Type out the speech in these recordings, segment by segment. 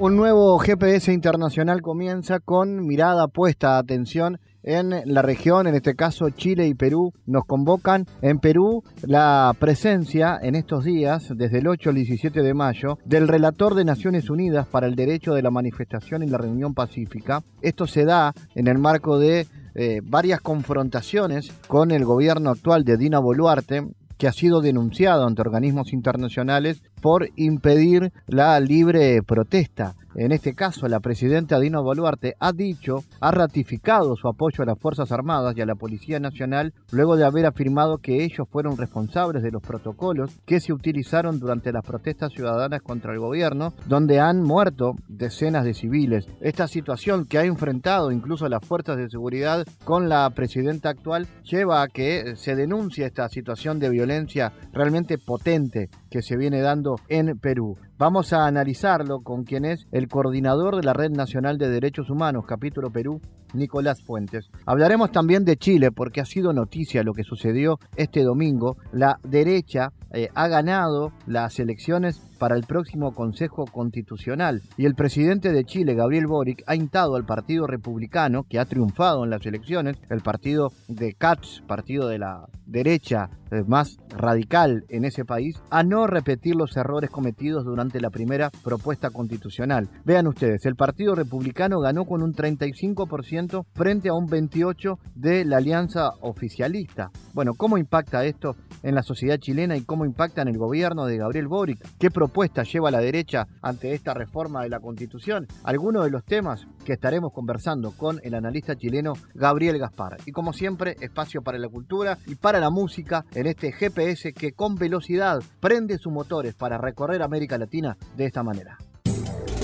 Un nuevo GPS internacional comienza con mirada puesta, atención, en la región, en este caso Chile y Perú, nos convocan. En Perú, la presencia en estos días, desde el 8 al 17 de mayo, del relator de Naciones Unidas para el Derecho de la Manifestación y la Reunión Pacífica. Esto se da en el marco de eh, varias confrontaciones con el gobierno actual de Dina Boluarte, que ha sido denunciado ante organismos internacionales por impedir la libre protesta. En este caso, la presidenta Dina Boluarte ha dicho, ha ratificado su apoyo a las Fuerzas Armadas y a la Policía Nacional luego de haber afirmado que ellos fueron responsables de los protocolos que se utilizaron durante las protestas ciudadanas contra el gobierno, donde han muerto decenas de civiles. Esta situación que ha enfrentado incluso las fuerzas de seguridad con la presidenta actual lleva a que se denuncie esta situación de violencia realmente potente que se viene dando en Perú. Vamos a analizarlo con quien es el coordinador de la Red Nacional de Derechos Humanos, capítulo Perú, Nicolás Fuentes. Hablaremos también de Chile porque ha sido noticia lo que sucedió este domingo. La derecha eh, ha ganado las elecciones para el próximo Consejo Constitucional y el presidente de Chile, Gabriel Boric, ha intado al Partido Republicano, que ha triunfado en las elecciones, el partido de Katz, partido de la derecha eh, más radical en ese país, a no repetir los errores cometidos durante la primera propuesta constitucional. Vean ustedes, el Partido Republicano ganó con un 35% frente a un 28% de la alianza oficialista. Bueno, ¿cómo impacta esto en la sociedad chilena y cómo impacta en el gobierno de Gabriel Boric? ¿Qué propuesta lleva la derecha ante esta reforma de la Constitución? Algunos de los temas que estaremos conversando con el analista chileno Gabriel Gaspar. Y como siempre, espacio para la cultura y para la música en este GPS que con velocidad prende sus motores para recorrer América Latina de esta manera.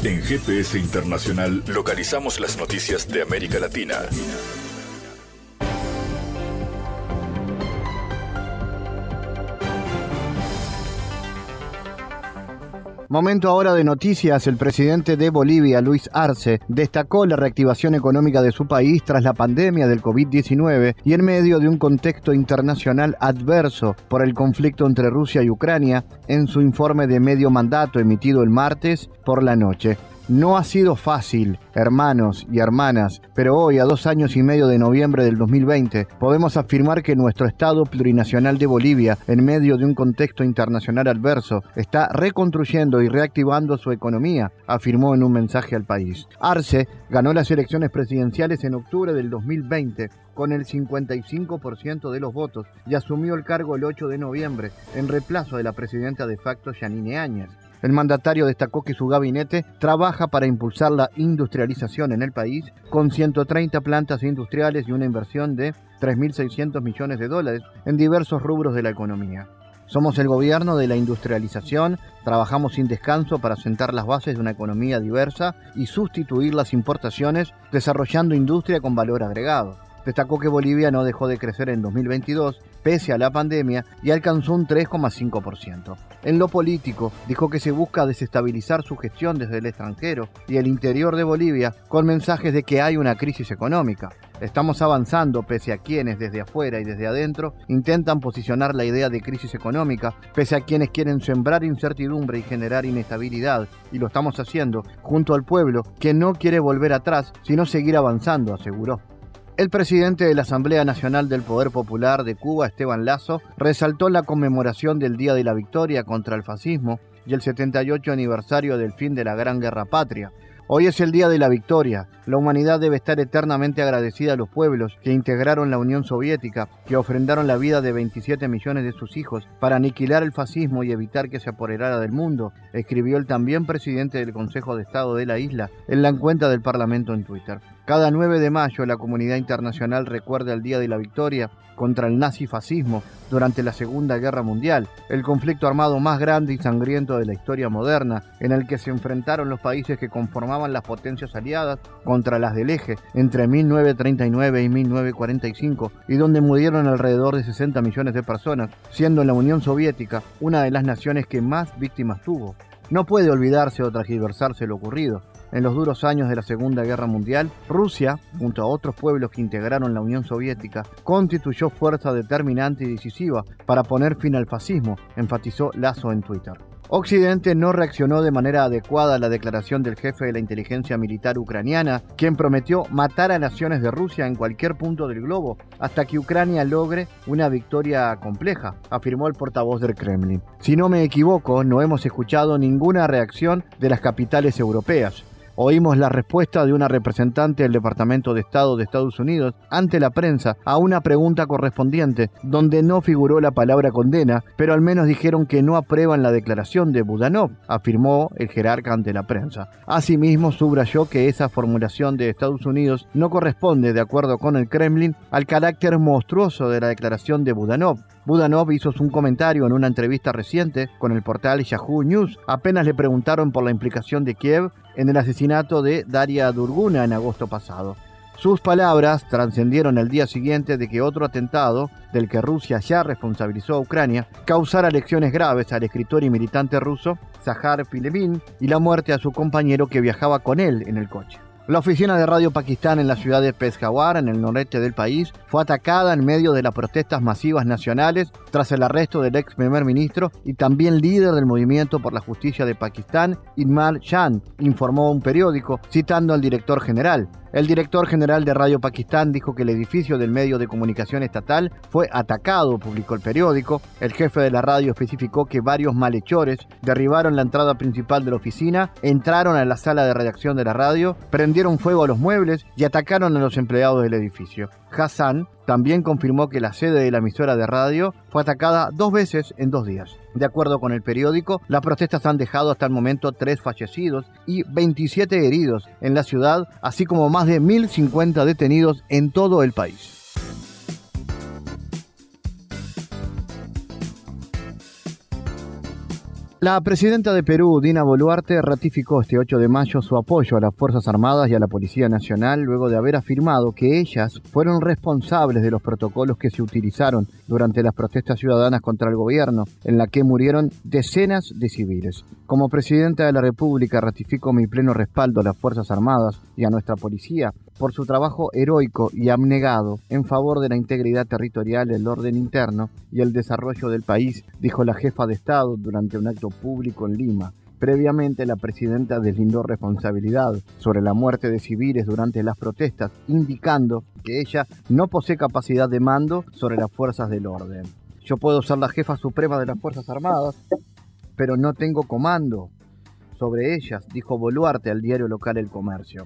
En GPS Internacional localizamos las noticias de América Latina. Momento ahora de noticias. El presidente de Bolivia, Luis Arce, destacó la reactivación económica de su país tras la pandemia del COVID-19 y en medio de un contexto internacional adverso por el conflicto entre Rusia y Ucrania en su informe de medio mandato emitido el martes por la noche. No ha sido fácil, hermanos y hermanas, pero hoy, a dos años y medio de noviembre del 2020, podemos afirmar que nuestro Estado plurinacional de Bolivia, en medio de un contexto internacional adverso, está reconstruyendo y reactivando su economía, afirmó en un mensaje al país. Arce ganó las elecciones presidenciales en octubre del 2020 con el 55% de los votos y asumió el cargo el 8 de noviembre en reemplazo de la presidenta de facto Yanine Áñez. El mandatario destacó que su gabinete trabaja para impulsar la industrialización en el país con 130 plantas industriales y una inversión de 3.600 millones de dólares en diversos rubros de la economía. Somos el gobierno de la industrialización, trabajamos sin descanso para sentar las bases de una economía diversa y sustituir las importaciones desarrollando industria con valor agregado. Destacó que Bolivia no dejó de crecer en 2022 pese a la pandemia y alcanzó un 3,5%. En lo político, dijo que se busca desestabilizar su gestión desde el extranjero y el interior de Bolivia con mensajes de que hay una crisis económica. Estamos avanzando pese a quienes desde afuera y desde adentro intentan posicionar la idea de crisis económica, pese a quienes quieren sembrar incertidumbre y generar inestabilidad, y lo estamos haciendo junto al pueblo que no quiere volver atrás, sino seguir avanzando, aseguró. El presidente de la Asamblea Nacional del Poder Popular de Cuba, Esteban Lazo, resaltó la conmemoración del Día de la Victoria contra el fascismo y el 78 aniversario del fin de la Gran Guerra Patria. Hoy es el Día de la Victoria. La humanidad debe estar eternamente agradecida a los pueblos que integraron la Unión Soviética, que ofrendaron la vida de 27 millones de sus hijos para aniquilar el fascismo y evitar que se apoderara del mundo, escribió el también presidente del Consejo de Estado de la isla en la cuenta del Parlamento en Twitter. Cada 9 de mayo la comunidad internacional recuerda el Día de la Victoria contra el nazifascismo durante la Segunda Guerra Mundial, el conflicto armado más grande y sangriento de la historia moderna, en el que se enfrentaron los países que conformaban las potencias aliadas contra las del eje entre 1939 y 1945, y donde murieron alrededor de 60 millones de personas, siendo la Unión Soviética una de las naciones que más víctimas tuvo. No puede olvidarse o transgiversarse lo ocurrido. En los duros años de la Segunda Guerra Mundial, Rusia, junto a otros pueblos que integraron la Unión Soviética, constituyó fuerza determinante y decisiva para poner fin al fascismo, enfatizó Lazo en Twitter. Occidente no reaccionó de manera adecuada a la declaración del jefe de la inteligencia militar ucraniana, quien prometió matar a naciones de Rusia en cualquier punto del globo hasta que Ucrania logre una victoria compleja, afirmó el portavoz del Kremlin. Si no me equivoco, no hemos escuchado ninguna reacción de las capitales europeas oímos la respuesta de una representante del Departamento de Estado de Estados Unidos ante la prensa a una pregunta correspondiente, donde no figuró la palabra condena, pero al menos dijeron que no aprueban la declaración de Budanov, afirmó el jerarca ante la prensa. Asimismo, subrayó que esa formulación de Estados Unidos no corresponde, de acuerdo con el Kremlin, al carácter monstruoso de la declaración de Budanov, Budanov hizo un comentario en una entrevista reciente con el portal Yahoo News. Apenas le preguntaron por la implicación de Kiev en el asesinato de Daria Durguna en agosto pasado. Sus palabras trascendieron el día siguiente de que otro atentado, del que Rusia ya responsabilizó a Ucrania, causara lecciones graves al escritor y militante ruso Zahar Filevin y la muerte a su compañero que viajaba con él en el coche. La oficina de Radio Pakistán en la ciudad de Peshawar, en el noreste del país, fue atacada en medio de las protestas masivas nacionales tras el arresto del ex primer ministro y también líder del movimiento por la justicia de Pakistán, Imran Khan, informó un periódico citando al director general. El director general de Radio Pakistán dijo que el edificio del medio de comunicación estatal fue atacado, publicó el periódico. El jefe de la radio especificó que varios malhechores derribaron la entrada principal de la oficina, entraron a la sala de redacción de la radio, prendieron fuego a los muebles y atacaron a los empleados del edificio. Hassan también confirmó que la sede de la emisora de radio fue atacada dos veces en dos días. De acuerdo con el periódico, las protestas han dejado hasta el momento tres fallecidos y 27 heridos en la ciudad, así como más de 1.050 detenidos en todo el país. La presidenta de Perú, Dina Boluarte, ratificó este 8 de mayo su apoyo a las Fuerzas Armadas y a la Policía Nacional luego de haber afirmado que ellas fueron responsables de los protocolos que se utilizaron durante las protestas ciudadanas contra el gobierno, en la que murieron decenas de civiles. Como presidenta de la República ratifico mi pleno respaldo a las Fuerzas Armadas y a nuestra policía por su trabajo heroico y abnegado en favor de la integridad territorial, el orden interno y el desarrollo del país, dijo la jefa de Estado durante un acto público en Lima. Previamente, la presidenta deslindó responsabilidad sobre la muerte de civiles durante las protestas, indicando que ella no posee capacidad de mando sobre las fuerzas del orden. Yo puedo ser la jefa suprema de las Fuerzas Armadas, pero no tengo comando sobre ellas, dijo Boluarte al diario local El Comercio.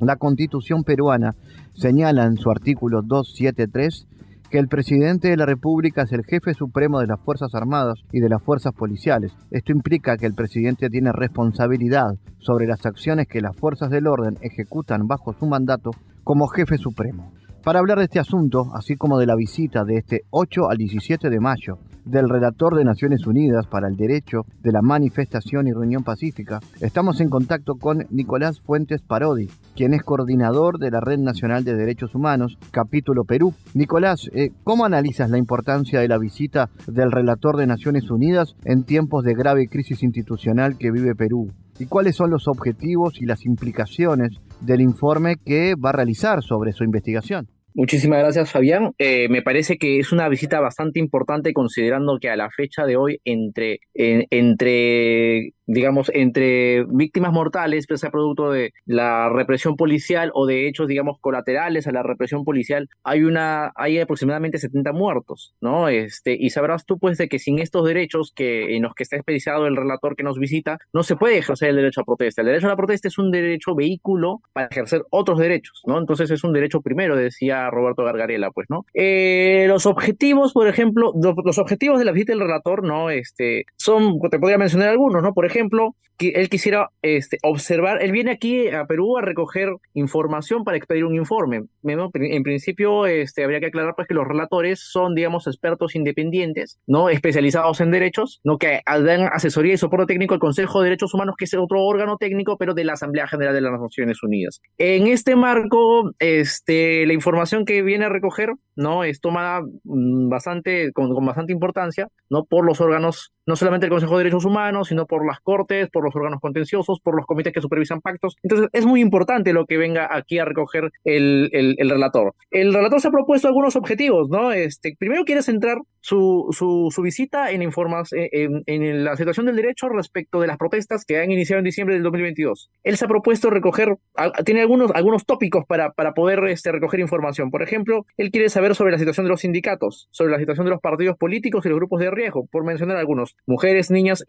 La constitución peruana señala en su artículo 273 que el presidente de la República es el jefe supremo de las Fuerzas Armadas y de las Fuerzas Policiales. Esto implica que el presidente tiene responsabilidad sobre las acciones que las fuerzas del orden ejecutan bajo su mandato como jefe supremo. Para hablar de este asunto, así como de la visita de este 8 al 17 de mayo del relator de Naciones Unidas para el Derecho de la Manifestación y Reunión Pacífica, estamos en contacto con Nicolás Fuentes Parodi, quien es coordinador de la Red Nacional de Derechos Humanos, capítulo Perú. Nicolás, eh, ¿cómo analizas la importancia de la visita del relator de Naciones Unidas en tiempos de grave crisis institucional que vive Perú? ¿Y cuáles son los objetivos y las implicaciones del informe que va a realizar sobre su investigación? Muchísimas gracias, Fabián. Eh, me parece que es una visita bastante importante considerando que a la fecha de hoy, entre, entre digamos, entre víctimas mortales, ya sea producto de la represión policial o de hechos, digamos, colaterales a la represión policial, hay una, hay aproximadamente 70 muertos, ¿no? Este, y sabrás tú, pues, de que sin estos derechos que, en los que está especializado el relator que nos visita, no se puede ejercer el derecho a protesta. El derecho a la protesta es un derecho vehículo para ejercer otros derechos, ¿no? Entonces es un derecho primero, decía Roberto Gargarela, pues, ¿no? Eh, los objetivos, por ejemplo, los, objetivos de la visita del relator, ¿no? Este, son, te podría mencionar algunos, ¿no? Por ejemplo, que él quisiera este, observar, él viene aquí a Perú a recoger información para expedir un informe. En principio, este, habría que aclarar pues que los relatores son, digamos, expertos independientes, ¿no? Especializados en derechos, ¿no? Que dan asesoría y soporte técnico al Consejo de Derechos Humanos, que es otro órgano técnico, pero de la Asamblea General de las Naciones Unidas. En este marco, este, la información que viene a recoger, ¿no? Es tomada mm, bastante, con, con bastante importancia, ¿no? Por los órganos, no solamente el Consejo de Derechos Humanos, sino por las Cortes, por los órganos contenciosos, por los comités que supervisan pactos. Entonces, es muy importante lo que venga aquí a recoger el, el, relator. El relator se ha propuesto algunos objetivos, ¿no? Este, primero quiere centrar su, su, su visita en, informas, en, en, la situación del derecho respecto de las protestas que han iniciado en diciembre del 2022. Él se ha propuesto recoger, tiene algunos, algunos tópicos para, para poder este, recoger información. Por ejemplo, él quiere saber sobre la situación de los sindicatos, sobre la situación de los partidos políticos y los grupos de riesgo, por mencionar algunos. Mujeres, niñas,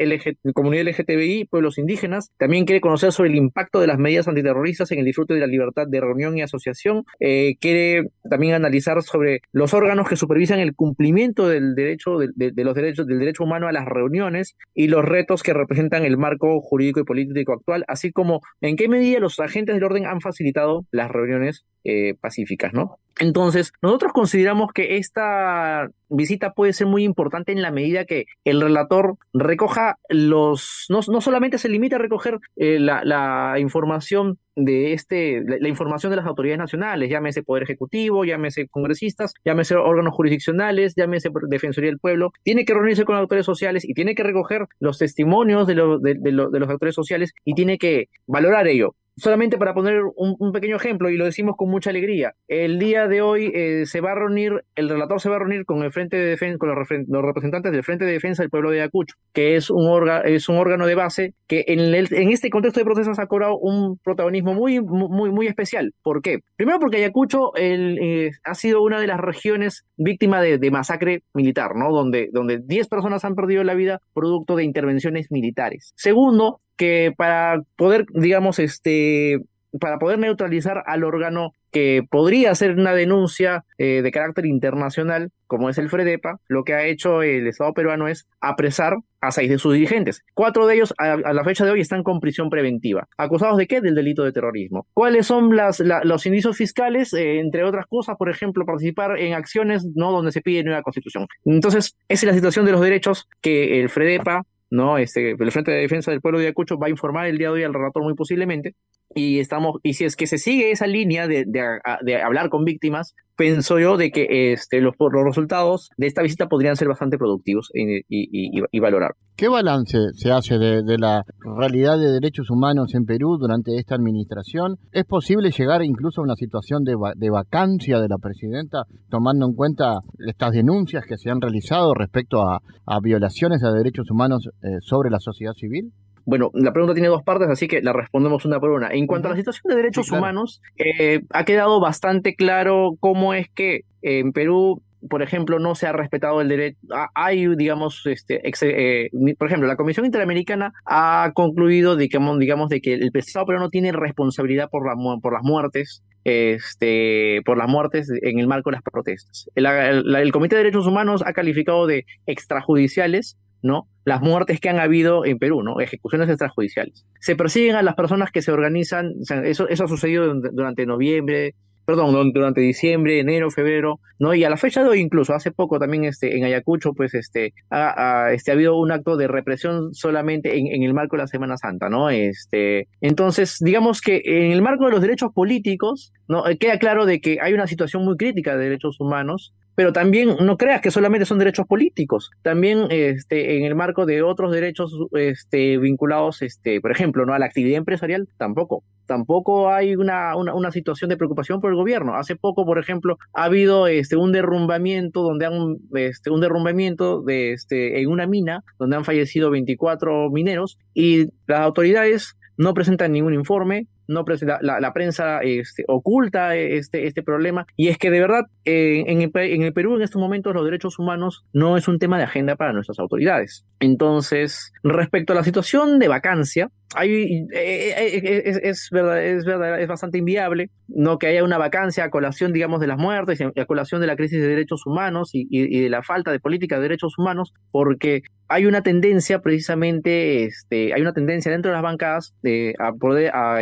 comunidad LGTBI, pueblos indígenas. También quiere conocer sobre el impacto de las medidas antiterroristas en el disfrute de la libertad de reunión y asociación. Eh, quiere también analizar sobre los órganos que supervisan el cumplimiento del derecho, de, los derechos, del derecho humano a las reuniones y los retos que representan el marco jurídico y político actual, así como en qué medida los agentes del orden han facilitado las reuniones eh, pacíficas, ¿no? Entonces, nosotros consideramos que esta visita puede ser muy importante en la medida que el relator recoja los, no, no solamente se limita a recoger eh, la, información de este, la, información de las autoridades nacionales, llámese Poder Ejecutivo, llámese congresistas, llámese órganos jurisdiccionales, llámese Defensoría del Pueblo, tiene que reunirse con autores sociales y tiene que recoger los testimonios de, de, de los autores sociales y tiene que valorar ello solamente para poner un, pequeño ejemplo, y lo decimos con mucha alegría, el día de hoy eh, se va a reunir, el relator se va a reunir con el Frente de Defensa, con los, representantes del Frente de Defensa del Pueblo de Ayacucho, que es un, es un órgano de base que en, en este contexto de procesos ha cobrado un protagonismo muy, muy, muy especial. ¿Por qué? Primero porque Ayacucho eh, ha sido una de las regiones víctima de, de, masacre militar, ¿no? Donde, donde 10 personas han perdido la vida producto de intervenciones militares. Segundo, que para poder, digamos, este, para poder neutralizar al órgano que podría hacer una denuncia eh, de carácter internacional, como es el FREDEPA, lo que ha hecho el Estado peruano es apresar a seis de sus dirigentes. Cuatro de ellos a, la fecha de hoy están con prisión preventiva. ¿Acusados de qué? Del delito de terrorismo. ¿Cuáles son las, los indicios fiscales? Eh, entre otras cosas, por ejemplo, participar en acciones no donde se pide nueva constitución. Entonces, esa es la situación de los derechos que el FREDEPA ¿no? Este, el Frente de Defensa del Pueblo de Ayacucho va a informar el día de hoy al relator muy posiblemente, y estamos, y si es que se sigue esa línea de, de, hablar con víctimas, pienso yo de que este, los, los resultados de esta visita podrían ser bastante productivos y, y, valorar. ¿Qué balance se hace de, la realidad de derechos humanos en Perú durante esta administración? ¿Es posible llegar incluso a una situación de, de vacancia de la presidenta, tomando en cuenta estas denuncias que se han realizado respecto a, a violaciones de derechos humanos eh, sobre la sociedad civil? Bueno, la pregunta tiene dos partes, así que la respondemos una por una. En cuanto a la situación de derechos humanos, eh, ha quedado bastante claro cómo es que en Perú por ejemplo, no se ha respetado el derecho. Hay, digamos, este, eh, por ejemplo, la Comisión Interamericana ha concluido, digamos, digamos de que el Estado peruano tiene responsabilidad por, la, por las muertes este, por las muertes en el marco de las protestas. El, el, Comité de Derechos Humanos ha calificado de extrajudiciales ¿no? Las muertes que han habido en Perú, ¿no? Ejecuciones extrajudiciales. Se persiguen a las personas que se organizan, eso, eso ha sucedido durante noviembre, perdón, durante diciembre, enero, febrero, ¿no? Y a la fecha de hoy incluso, hace poco también este, en Ayacucho, pues este ha, este, ha habido un acto de represión solamente en, en, el marco de la Semana Santa, ¿no? Este, entonces, digamos que en el marco de los derechos políticos, ¿no? Queda claro de que hay una situación muy crítica de derechos humanos, pero también no creas que solamente son derechos políticos, también este, en el marco de otros derechos este, vinculados, este, por ejemplo, ¿no? a la actividad empresarial, tampoco. Tampoco hay una, una, situación de preocupación por el gobierno. Hace poco, por ejemplo, ha habido este, un derrumbamiento donde han, este, un derrumbamiento de, este, en una mina donde han fallecido 24 mineros y las autoridades no presentan ningún informe, no la, la, prensa este, oculta este, este problema, y es que de verdad eh, en, el, en el Perú en estos momentos los derechos humanos no es un tema de agenda para nuestras autoridades. Entonces, respecto a la situación de vacancia, hay, eh, eh, es, verdad, es verdad, es bastante inviable no que haya una vacancia a colación, digamos, de las muertes a colación de la crisis de derechos humanos y, de la falta de política de derechos humanos, porque hay una tendencia precisamente, este, hay una tendencia dentro de las bancadas de, a poder a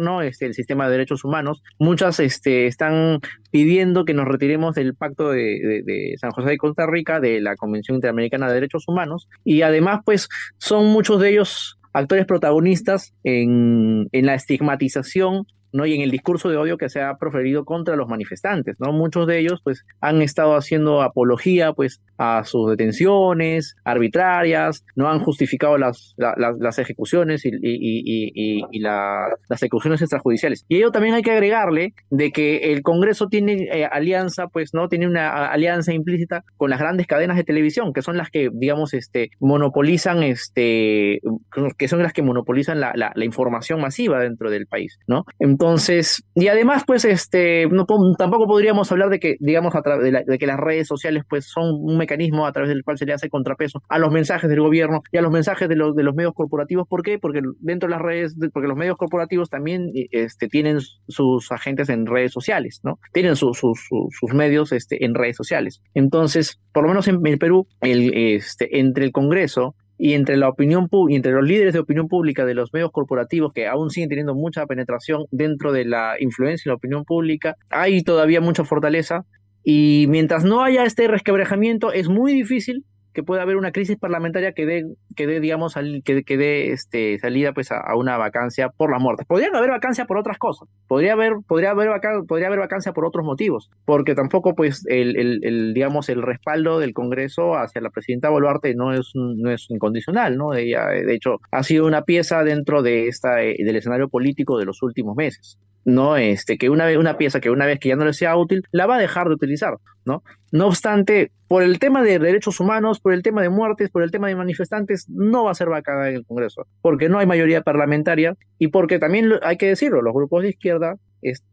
¿no? Este, el sistema de derechos humanos. Muchas, este, están pidiendo que nos retiremos del Pacto de, de, San José de Costa Rica, de la Convención Interamericana de Derechos Humanos, y además, pues, son muchos de ellos actores protagonistas en, en la estigmatización y en el discurso de odio que se ha proferido contra los manifestantes. ¿no? Muchos de ellos pues, han estado haciendo apología pues, a sus detenciones arbitrarias, no han justificado las, ejecuciones y, las ejecuciones extrajudiciales. Y ello también hay que agregarle de que el Congreso tiene eh, alianza, pues no tiene una alianza implícita con las grandes cadenas de televisión, que son las que, digamos, este, monopolizan, este, que son las que monopolizan la, la, información masiva dentro del país, ¿no? Entonces, y además, pues, este, no, tampoco podríamos hablar de que, digamos, a de, de que las redes sociales, pues, son un mecanismo a través del cual se le hace contrapeso a los mensajes del gobierno y a los mensajes de los, de los medios corporativos. ¿Por qué? Porque dentro de las redes, porque los medios corporativos también este, tienen sus agentes en redes sociales, ¿no? Tienen sus medios este, en redes sociales. Entonces, por lo menos en el Perú, el, este, entre el Congreso y entre la opinión y entre los líderes de opinión pública de los medios corporativos que aún siguen teniendo mucha penetración dentro de la influencia de la opinión pública, hay todavía mucha fortaleza. Y mientras no haya este resquebrajamiento, es muy difícil que pueda haber una crisis parlamentaria que dé, que dé digamos, que, que dé este, salida pues, a, una vacancia por la muerte. Podrían haber vacancia por otras cosas, podría haber, podría haber, podría haber vacancia por otros motivos, porque tampoco, pues, el, el, digamos, el respaldo del Congreso hacia la presidenta Boluarte no es, no es incondicional, ¿no? Ella, de hecho, ha sido una pieza dentro de esta, eh, del escenario político de los últimos meses. ¿No? Este, que una vez, una pieza que una vez que ya no le sea útil, la va a dejar de utilizar, ¿no? No obstante, por el tema de derechos humanos, por el tema de muertes, por el tema de manifestantes, no va a ser vacada en el Congreso, porque no hay mayoría parlamentaria y porque también hay que decirlo, los grupos de izquierda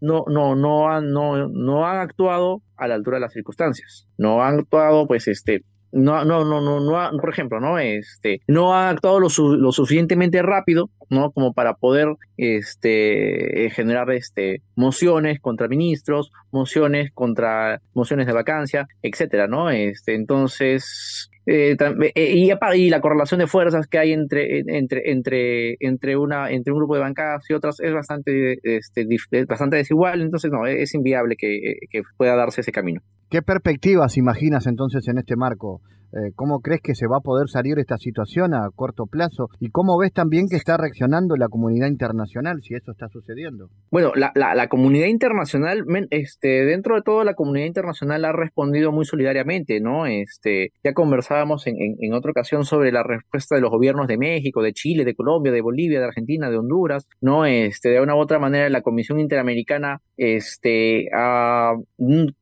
no, no, no, han, no, no han actuado a la altura de las circunstancias, no han actuado, pues, este, no, no, no, no, no por ejemplo, ¿no? Este, no ha actuado lo, lo, suficientemente rápido, ¿no? Como para poder, este, generar, este, mociones contra ministros, mociones contra, mociones de vacancia, etcétera, ¿no? Este, entonces, eh, eh, y, la correlación de fuerzas que hay entre, entre, entre, entre, una, entre un grupo de bancadas y otras es bastante, este, bastante desigual, entonces no, es inviable que, que pueda darse ese camino. ¿Qué perspectivas imaginas entonces en este marco? Eh, ¿Cómo crees que se va a poder salir esta situación a corto plazo? ¿Y cómo ves también que está reaccionando la comunidad internacional si esto está sucediendo? Bueno, la, comunidad internacional, este, dentro de todo la comunidad internacional ha respondido muy solidariamente, ¿no? Este, ya conversábamos en, en, otra ocasión sobre la respuesta de los gobiernos de México, de Chile, de Colombia, de Bolivia, de Argentina, de Honduras, ¿no? Este, de una u otra manera la Comisión Interamericana, este,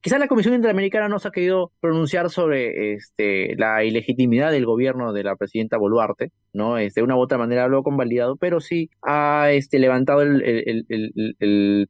quizás la Comisión Interamericana no se ha querido pronunciar sobre este, la ilegitimidad del gobierno de la presidenta Boluarte, ¿no? Este, de una u otra manera lo ha convalidado, pero sí ha este, levantado el,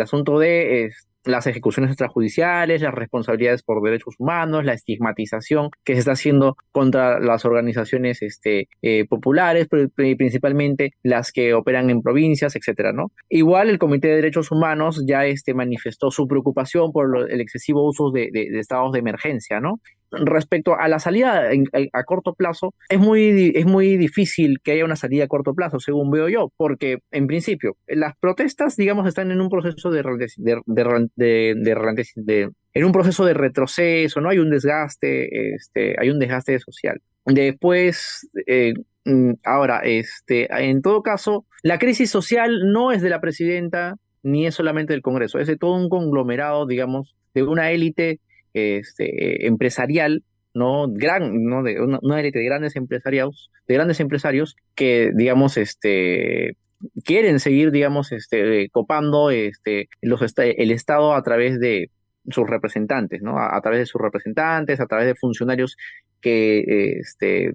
asunto de las ejecuciones extrajudiciales, las responsabilidades por derechos humanos, la estigmatización que se está haciendo contra las organizaciones este, eh, populares, principalmente las que operan en provincias, etcétera, ¿no? Igual el Comité de Derechos Humanos ya manifestó su preocupación por el excesivo uso de, de estados de emergencia, ¿no? Respecto a la salida a corto plazo, es muy, es muy difícil que haya una salida a corto plazo, según veo yo, porque en principio las protestas, digamos, están en un proceso de, de, en un proceso de retroceso, no hay un desgaste, este, hay un desgaste social. Después, eh, mm, ahora, este, en todo caso, la crisis social no es de la presidenta ni es solamente del Congreso, es de todo un conglomerado, digamos, de una élite este, empresarial, ¿no? Gran, ¿no? De una, élite de grandes empresarios, de grandes empresarios que, digamos, este quieren seguir, digamos, este, copando este, los el Estado a través de sus representantes, ¿no? A, través de sus representantes, a través de funcionarios que este,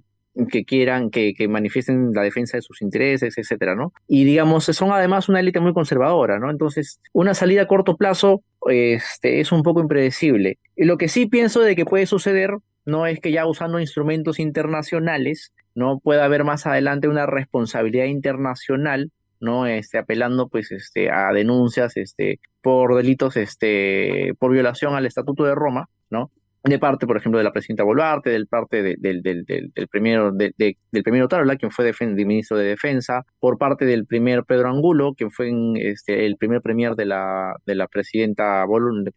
que quieran, que, que, manifiesten la defensa de sus intereses, etcétera, ¿no? Y digamos, son además una élite muy conservadora, ¿no? Entonces, una salida a corto plazo este, es un poco impredecible. Y lo que sí pienso de que puede suceder no es que ya usando instrumentos internacionales no pueda haber más adelante una responsabilidad internacional no este apelando pues este a denuncias este por delitos este por violación al estatuto de Roma no de parte, por ejemplo, de la presidenta Boluarte, del parte del, del, del, primero, del primero Tarola, quien fue ministro de Defensa, por parte del primer Pedro Angulo, quien fue este, el primer premier de la, de la presidenta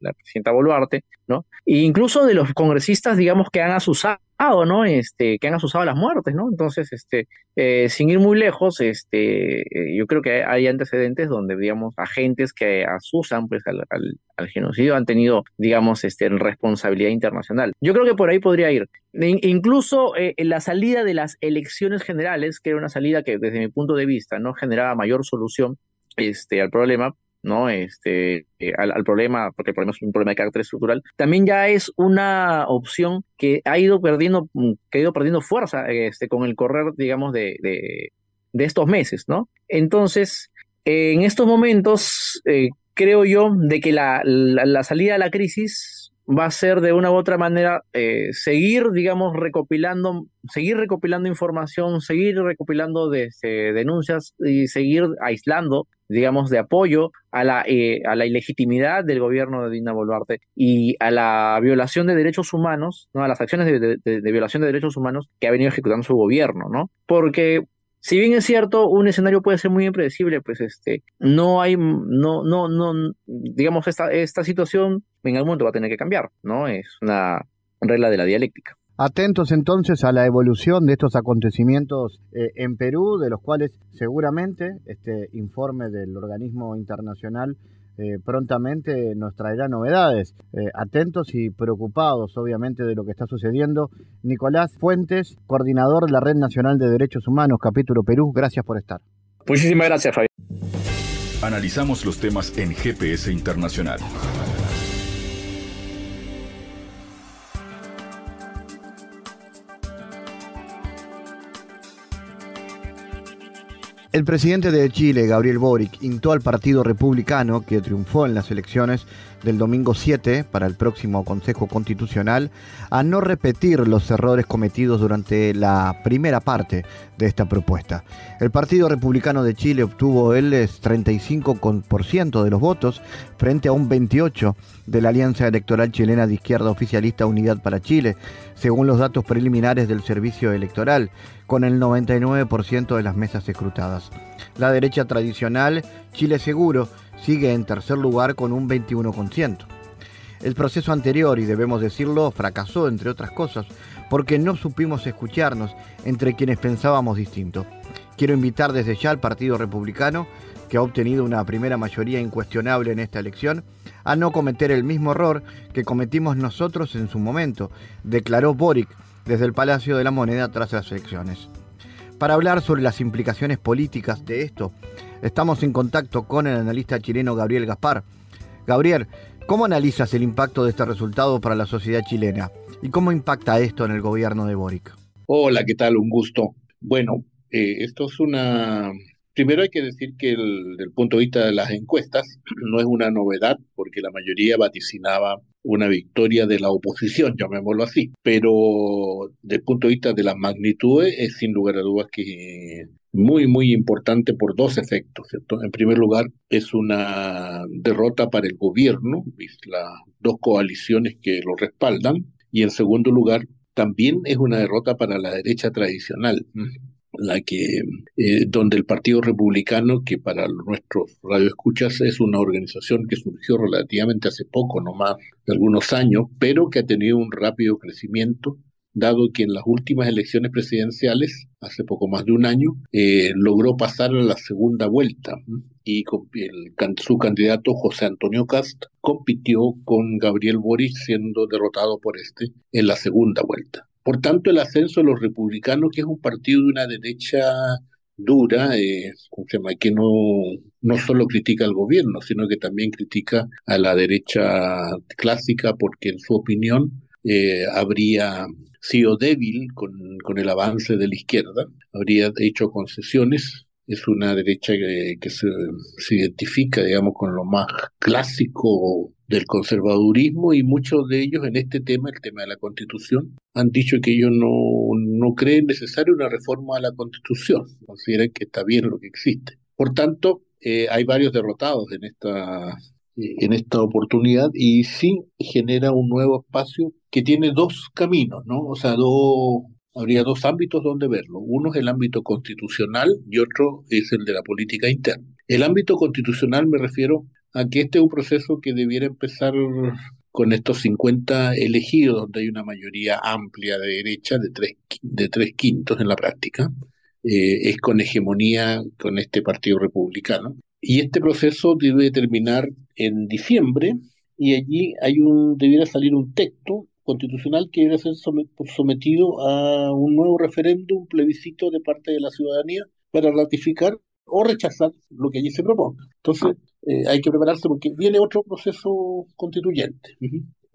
la presidenta Boluarte, ¿no? E incluso de los congresistas, digamos, que han asusado ¿no? Este, que han asusado las muertes, ¿no? Entonces, este, eh, sin ir muy lejos, este, eh, yo creo que hay antecedentes donde, digamos, agentes que asusan, pues, al, al, genocidio han tenido, digamos, este, responsabilidad internacional. Yo creo que por ahí podría ir. incluso eh, en la salida de las elecciones generales, que era una salida que, desde mi punto de vista, no generaba mayor solución, este, al problema, ¿no? Este, eh, al, problema, porque el problema es un problema de carácter estructural, también ya es una opción que ha ido perdiendo, mm, que ha ido perdiendo fuerza este, con el correr, digamos, de, de, estos meses, ¿no? Entonces, en estos momentos, eh, creo yo de que la, la, salida a la crisis va a ser de una u otra manera eh, seguir, digamos, recopilando, seguir recopilando información, seguir recopilando de, este, denuncias y seguir aislando, digamos, de apoyo a la, eh, a la ilegitimidad del gobierno de Dina Boluarte y a la violación de derechos humanos, ¿no? a las acciones de, de violación de derechos humanos que ha venido ejecutando su gobierno, ¿no? Porque si bien es cierto, un escenario puede ser muy impredecible, pues este, no hay, no, no, no, digamos, esta, esta situación en algún momento va a tener que cambiar, ¿no? Es una regla de la dialéctica. Atentos entonces a la evolución de estos acontecimientos eh, en Perú, de los cuales seguramente este informe del organismo internacional eh, prontamente nos traerá novedades. Eh, atentos y preocupados, obviamente, de lo que está sucediendo. Nicolás Fuentes, coordinador de la Red Nacional de Derechos Humanos, capítulo Perú, gracias por estar. Muchísimas gracias, Fabián. Analizamos los temas en GPS Internacional. El presidente de Chile, Gabriel Boric, intó al Partido Republicano, que triunfó en las elecciones del domingo 7 para el próximo Consejo Constitucional, a no repetir los errores cometidos durante la primera parte de esta propuesta. El Partido Republicano de Chile obtuvo el 35% de los votos frente a un 28% de la Alianza Electoral Chilena de Izquierda Oficialista Unidad para Chile, según los datos preliminares del Servicio Electoral, con el 99% de las mesas escrutadas. La derecha tradicional, Chile Seguro, sigue en tercer lugar con un 21%. El proceso anterior, y debemos decirlo, fracasó, entre otras cosas, porque no supimos escucharnos entre quienes pensábamos distinto. Quiero invitar desde ya al Partido Republicano, que ha obtenido una primera mayoría incuestionable en esta elección, a no cometer el mismo error que cometimos nosotros en su momento, declaró Boric desde el Palacio de la Moneda tras las elecciones. Para hablar sobre las implicaciones políticas de esto, estamos en contacto con el analista chileno Gabriel Gaspar. Gabriel, ¿cómo analizas el impacto de este resultado para la sociedad chilena? ¿Y cómo impacta esto en el gobierno de Boric? Hola, ¿qué tal? Un gusto. Bueno, eh, esto es una Primero hay que decir que el, del punto de vista de las encuestas no es una novedad porque la mayoría vaticinaba una victoria de la oposición, llamémoslo así, pero del punto de vista de las magnitudes es sin lugar a dudas que muy, muy importante por dos efectos. En primer lugar, es una derrota para el gobierno, las dos coaliciones que lo respaldan, y en segundo lugar, también es una derrota para la derecha tradicional la que eh, donde el Partido Republicano, que para nuestros radioescuchas es una organización que surgió relativamente hace poco, no más de algunos años, pero que ha tenido un rápido crecimiento, dado que en las últimas elecciones presidenciales, hace poco más de un año, eh, logró pasar a la segunda vuelta y su candidato José Antonio Cast compitió con Gabriel Boris siendo derrotado por este en la segunda vuelta. Por tanto, el ascenso de los republicanos, que es un partido de una derecha dura, eh, que no, no solo critica al gobierno, sino que también critica a la derecha clásica, porque en su opinión eh, habría sido débil con, con, el avance de la izquierda, habría hecho concesiones. Es una derecha que, se, identifica, digamos, con lo más clásico del conservadurismo y muchos de ellos en este tema, el tema de la constitución, han dicho que ellos no, no creen necesaria una reforma a la constitución, consideran que está bien lo que existe. Por tanto, eh, hay varios derrotados en esta, en esta oportunidad y sí genera un nuevo espacio que tiene dos caminos, ¿no? O sea, dos, habría dos ámbitos donde verlo. Uno es el ámbito constitucional y otro es el de la política interna. El ámbito constitucional me refiero a que este es un proceso que debiera empezar con estos 50 elegidos, donde hay una mayoría amplia de derecha, de tres, de tres quintos en la práctica, eh, es con hegemonía con este Partido Republicano. Y este proceso debe terminar en diciembre y allí hay un, debiera salir un texto constitucional que debe ser sometido a un nuevo referéndum, plebiscito de parte de la ciudadanía para ratificar o rechazar lo que allí se proponga. Entonces, eh, hay que prepararse porque viene otro proceso constituyente.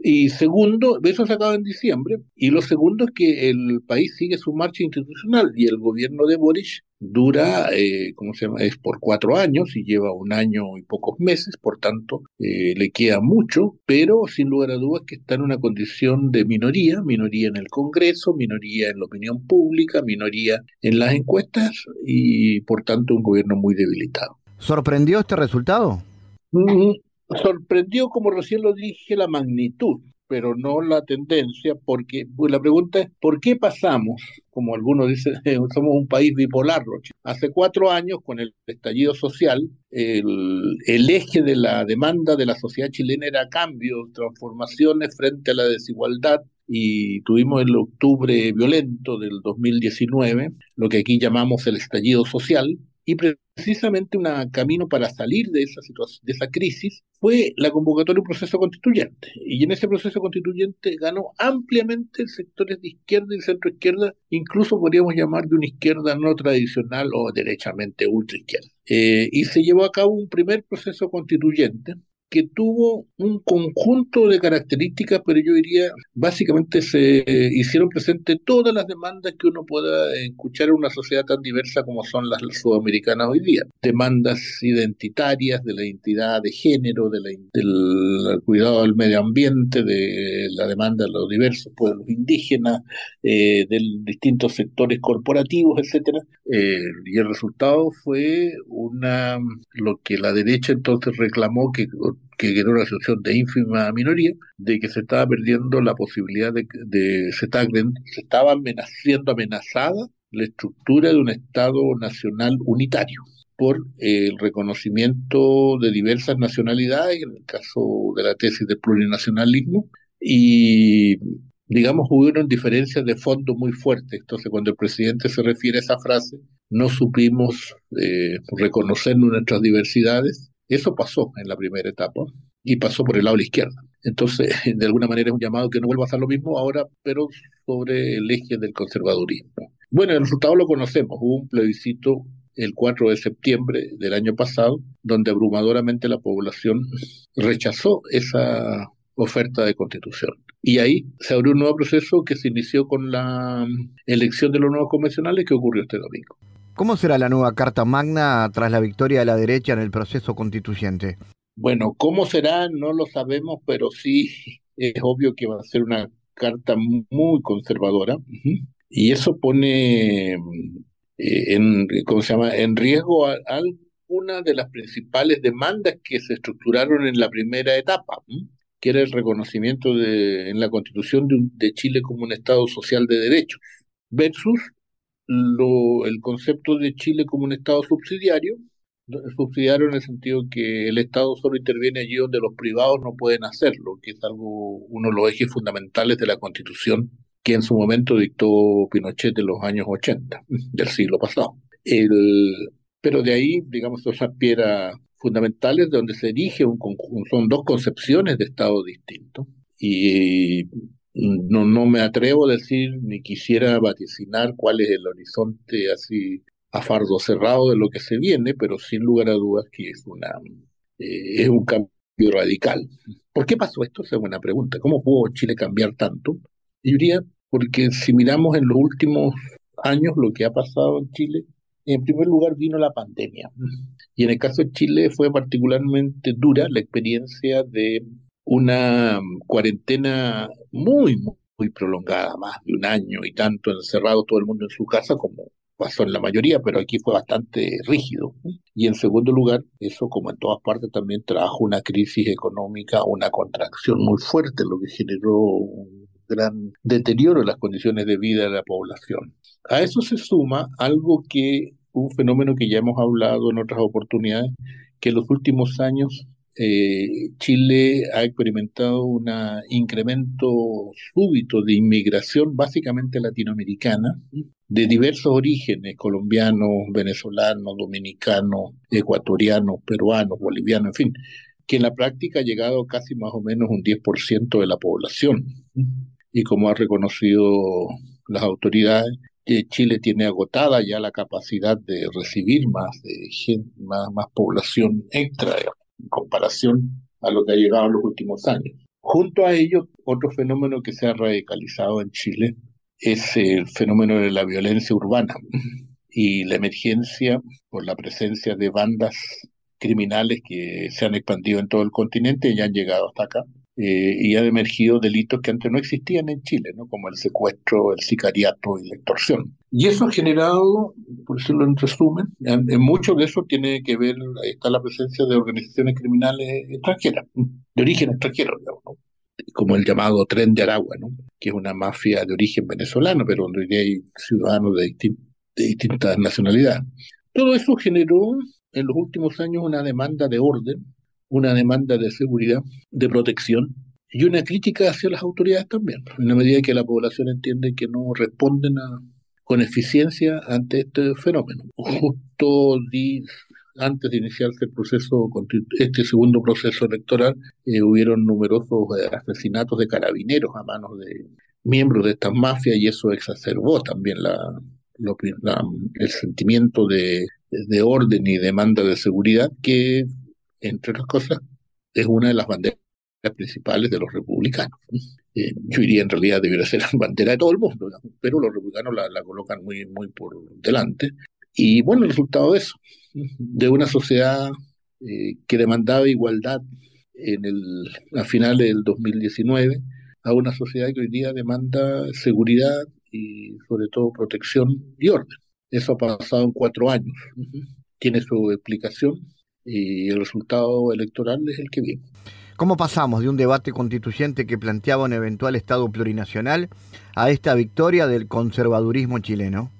Y segundo, eso se acaba en diciembre. Y lo segundo es que el país sigue su marcha institucional y el gobierno de Boris dura, eh, ¿cómo se llama? Es por cuatro años y lleva un año y pocos meses, por tanto, eh, le queda mucho, pero sin lugar a dudas que está en una condición de minoría, minoría en el Congreso, minoría en la opinión pública, minoría en las encuestas y por tanto un gobierno muy debilitado. ¿Sorprendió este resultado? Mm, sorprendió, como recién lo dije, la magnitud, pero no la tendencia, porque pues, la pregunta es, ¿por qué pasamos, como algunos dicen, somos un país bipolar, Hace cuatro años, con el estallido social, el, el eje de la demanda de la sociedad chilena era cambios, transformaciones frente a la desigualdad, y tuvimos el octubre violento del 2019, lo que aquí llamamos el estallido social, y precisamente un camino para salir de esa situación, de esa crisis, fue la convocatoria de un proceso constituyente. Y en ese proceso constituyente ganó ampliamente sectores de izquierda y centro izquierda, incluso podríamos llamar de una izquierda no tradicional o derechamente ultra izquierda. Eh, y se llevó a cabo un primer proceso constituyente que tuvo un conjunto de características, pero yo diría, básicamente se hicieron presentes todas las demandas que uno pueda escuchar en una sociedad tan diversa como son las sudamericanas hoy día. Demandas identitarias de la identidad de género, de del cuidado del medio ambiente, de la demanda de los diversos pueblos indígenas, eh, de distintos sectores corporativos, etcétera. Eh, y el resultado fue una lo que la derecha entonces reclamó que que era una situación de ínfima minoría, de que se estaba perdiendo la posibilidad de, de se, estaba, se estaba siendo amenazada la estructura de un Estado nacional unitario por el reconocimiento de diversas nacionalidades, en el caso de la tesis del plurinacionalismo, y digamos, hubieron diferencias de fondo muy fuertes. Entonces, cuando el presidente se refiere a esa frase, no supimos eh, reconocer nuestras diversidades eso pasó en la primera etapa y pasó por el lado de la izquierda. Entonces, de alguna manera es un llamado que no vuelva a ser lo mismo ahora, pero sobre el eje del conservadurismo. Bueno, el resultado lo conocemos. Hubo un plebiscito el 4 de septiembre del año pasado, donde abrumadoramente la población rechazó esa oferta de constitución. Y ahí se abrió un nuevo proceso que se inició con la elección de los nuevos convencionales que ocurrió este domingo. ¿Cómo será la nueva Carta Magna tras la victoria de la derecha en el proceso constituyente? Bueno, ¿cómo será? No lo sabemos, pero sí es obvio que va a ser una carta muy conservadora y eso pone eh, en, riesgo a, alguna de las principales demandas que se estructuraron en la primera etapa, que era el reconocimiento de, en la constitución de Chile como un Estado social de derechos, versus lo, el concepto de Chile como un Estado subsidiario, subsidiario en el sentido que el Estado solo interviene allí donde los privados no pueden hacerlo, que es algo, uno de los ejes fundamentales de la Constitución que en su momento dictó Pinochet en los años 80 del siglo pasado. El, pero de ahí, digamos, esas piedras fundamentales de donde se erige un conjunto, son dos concepciones de Estado distintos. Y no, no me atrevo a decir ni quisiera vaticinar cuál es el horizonte así a fardo cerrado de lo que se viene, pero sin lugar a dudas que es una eh, es un cambio radical. ¿Por qué pasó esto? Esa es buena pregunta. ¿Cómo pudo Chile cambiar tanto? Diría, porque si miramos en los últimos años lo que ha pasado en Chile, en primer lugar vino la pandemia. Y en el caso de Chile fue particularmente dura la experiencia de una cuarentena muy, muy prolongada, más de un año y tanto encerrado todo el mundo en su casa, como pasó en la mayoría, pero aquí fue bastante rígido. Y en segundo lugar, eso como en todas partes también trajo una crisis económica, una contracción muy fuerte, lo que generó un gran deterioro en las condiciones de vida de la población. A eso se suma algo que, un fenómeno que ya hemos hablado en otras oportunidades, que en los últimos años eh, Chile ha experimentado un incremento súbito de inmigración básicamente latinoamericana de diversos orígenes, colombianos, venezolanos, dominicanos, ecuatorianos, peruanos, bolivianos, en fin, que en la práctica ha llegado casi más o menos un 10% de la población. Y como ha reconocido las autoridades, Chile tiene agotada ya la capacidad de recibir más, de gente, más, más población extra en comparación a lo que ha llegado en los últimos años. Junto a ello, otro fenómeno que se ha radicalizado en Chile es el fenómeno de la violencia urbana y la emergencia por la presencia de bandas criminales que se han expandido en todo el continente y han llegado hasta acá. Eh, y han emergido delitos que antes no existían en Chile, ¿no? como el secuestro, el sicariato y la extorsión. Y eso ha generado, por decirlo en resumen, en, mucho de eso tiene que ver, está la presencia de organizaciones criminales extranjeras, de origen extranjero, digamos, como el llamado Tren de Aragua, ¿no? que es una mafia de origen venezolano, pero donde hay ciudadanos de, de distintas nacionalidades. Todo eso generó en los últimos años una demanda de orden, una demanda de seguridad, de protección y una crítica hacia las autoridades también, en la medida que la población entiende que no responden con eficiencia ante este fenómeno. Justo antes de iniciarse el proceso, este segundo proceso electoral, eh, hubieron numerosos eh, asesinatos de carabineros a manos de miembros de estas mafias y eso exacerbó también la, el sentimiento de, de orden y demanda de seguridad que entre otras cosas, es una de las banderas principales de los republicanos. Eh, yo diría en realidad debería ser la bandera de todo el mundo, pero los republicanos la, colocan muy, muy por delante. Y bueno, el resultado de eso, de una sociedad eh, que demandaba igualdad en el, a finales del 2019 a una sociedad que hoy día demanda seguridad y sobre todo protección y orden. Eso ha pasado en cuatro años. Tiene su explicación, y el resultado electoral es el que viene. ¿Cómo pasamos de un debate constituyente que planteaba un eventual Estado plurinacional a esta victoria del conservadurismo chileno?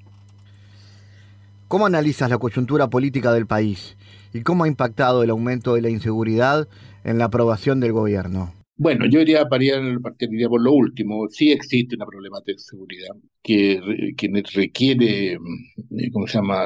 ¿Cómo analizas la coyuntura política del país y cómo ha impactado el aumento de la inseguridad en la aprobación del gobierno? Bueno, yo iría partiría por lo último. Sí existe una problemática de seguridad que, que requiere, mm, ¿cómo se llama?,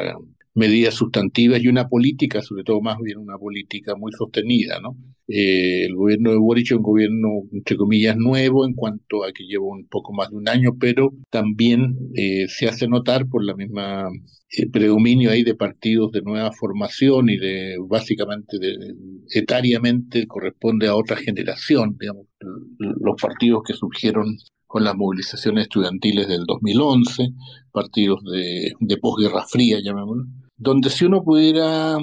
medidas sustantivas y una política, sobre todo más bien una política muy sostenida, ¿no? Eh, el gobierno de Boric es un gobierno, entre comillas, nuevo en cuanto a que lleva un poco más de un año, pero también eh, se hace notar por la misma eh, predominio ahí de partidos de nueva formación y de básicamente de, etariamente corresponde a otra generación, digamos, los partidos que surgieron con las movilizaciones estudiantiles del 2011, partidos de, de posguerra fría, llamémoslo, donde si uno pudiera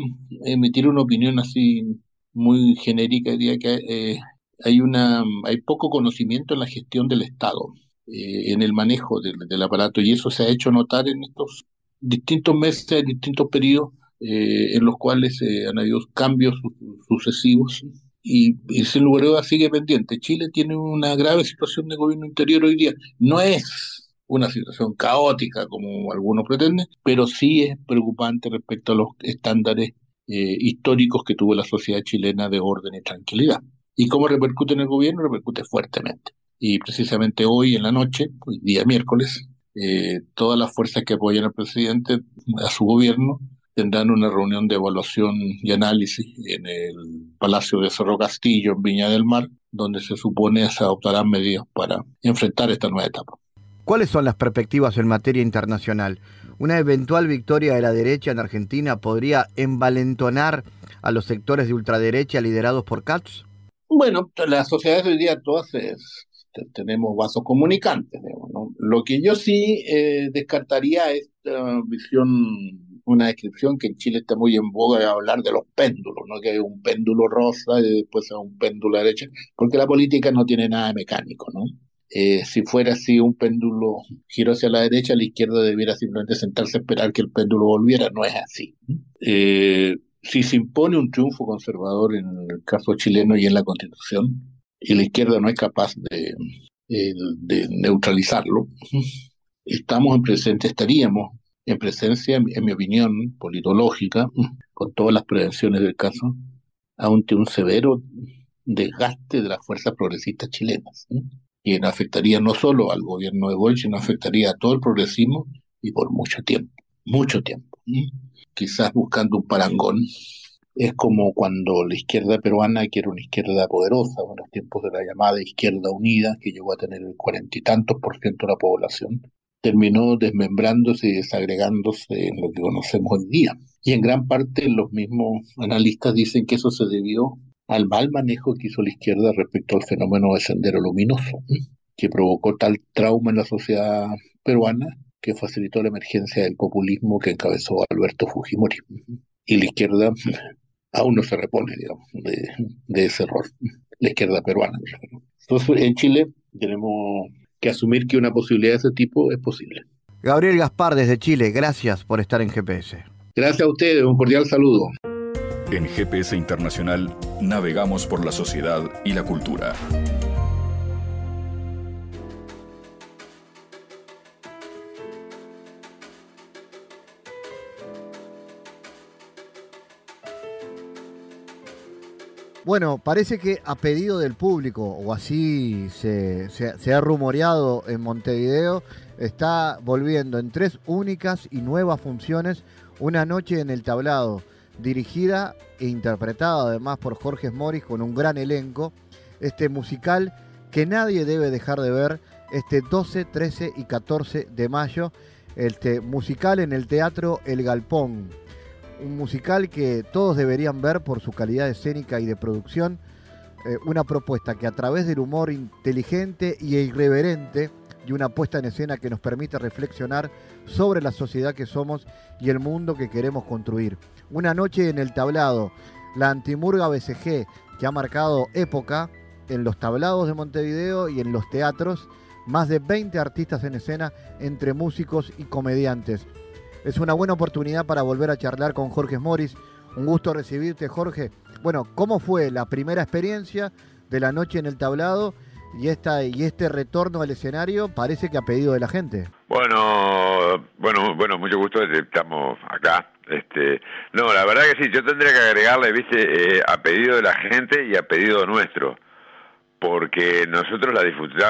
emitir una opinión así muy genérica, diría que eh, hay, una, hay poco conocimiento en la gestión del Estado, eh, en el manejo del, aparato, y eso se ha hecho notar en estos distintos meses, distintos periodos eh, en los cuales han habido cambios sucesivos y, y sin lugar sigue pendiente. Chile tiene una grave situación de gobierno interior hoy día. No es una situación caótica como algunos pretenden, pero sí es preocupante respecto a los estándares eh, históricos que tuvo la sociedad chilena de orden y tranquilidad. ¿Y cómo repercute en el gobierno? Repercute fuertemente. Y precisamente hoy en la noche, día miércoles, eh, todas las fuerzas que apoyan al presidente, a su gobierno, tendrán una reunión de evaluación y análisis en el Palacio de Cerro Castillo, en Viña del Mar, donde se supone se adoptarán medidas para enfrentar esta nueva etapa. ¿Cuáles son las perspectivas en materia internacional? ¿Una eventual victoria de la derecha en Argentina podría envalentonar a los sectores de ultraderecha liderados por Katz? Bueno, las sociedades hoy día todas tenemos vasos comunicantes. Lo que yo sí eh, descartaría es esta visión, una descripción que en Chile está muy en boga de hablar de los péndulos, ¿no? que hay un péndulo rosa y después un péndulo derecha, porque la política no tiene nada de mecánico. ¿no? Eh, si fuera así un péndulo giró hacia la derecha, la izquierda debiera simplemente sentarse a esperar que el péndulo volviera. No es así. Eh, si se impone un triunfo conservador en el caso chileno y en la constitución, y la izquierda no es capaz de, eh, neutralizarlo, estamos en presente, estaríamos en presencia, en mi opinión politológica, con todas las prevenciones del caso, ante un severo desgaste de las fuerzas progresistas chilenas, que afectaría no solo al gobierno de Boy, sino afectaría a todo el progresismo y por mucho tiempo, mucho tiempo. Quizás buscando un parangón es como cuando la izquierda peruana, que era una izquierda poderosa en los tiempos de la llamada Izquierda Unida, que llegó a tener el cuarenta y tantos por ciento de la población, terminó desmembrándose y desagregándose en lo que conocemos hoy día. Y en gran parte los mismos analistas dicen que eso se debió al mal manejo que hizo la izquierda respecto al fenómeno de Sendero Luminoso, que provocó tal trauma en la sociedad peruana que facilitó la emergencia del populismo que encabezó Alberto Fujimori. Y la izquierda aún no se repone, digamos, de, ese error, la izquierda peruana. Entonces, en Chile tenemos que asumir que una posibilidad de ese tipo es posible. Gabriel Gaspar desde Chile, gracias por estar en GPS. Gracias a ustedes, un cordial saludo. En GPS Internacional navegamos por la sociedad y la cultura. Bueno, parece que a pedido del público, o así se, ha rumoreado en Montevideo, está volviendo en tres únicas y nuevas funciones Una noche en el tablado, dirigida e interpretada además por Jorge Moris con un gran elenco. Este musical que nadie debe dejar de ver este 12, 13 y 14 de mayo. Este musical en el Teatro El Galpón un musical que todos deberían ver por su calidad escénica y de producción. Eh, una propuesta que a través del humor inteligente y irreverente y una puesta en escena que nos permite reflexionar sobre la sociedad que somos y el mundo que queremos construir. Una noche en el tablado, la antimurga BCG que ha marcado época en los tablados de Montevideo y en los teatros, más de 20 artistas en escena entre músicos y comediantes es una buena oportunidad para volver a charlar con Jorge Moris. Un gusto recibirte, Jorge. Bueno, ¿cómo fue la primera experiencia de la noche en el tablado y esta y este retorno al escenario parece que ha pedido de la gente? Bueno, bueno, bueno, mucho gusto, estamos acá. Este, no, la verdad que sí, yo tendría que agregarle, viste, eh, a pedido de la gente y a pedido nuestro, porque nosotros la,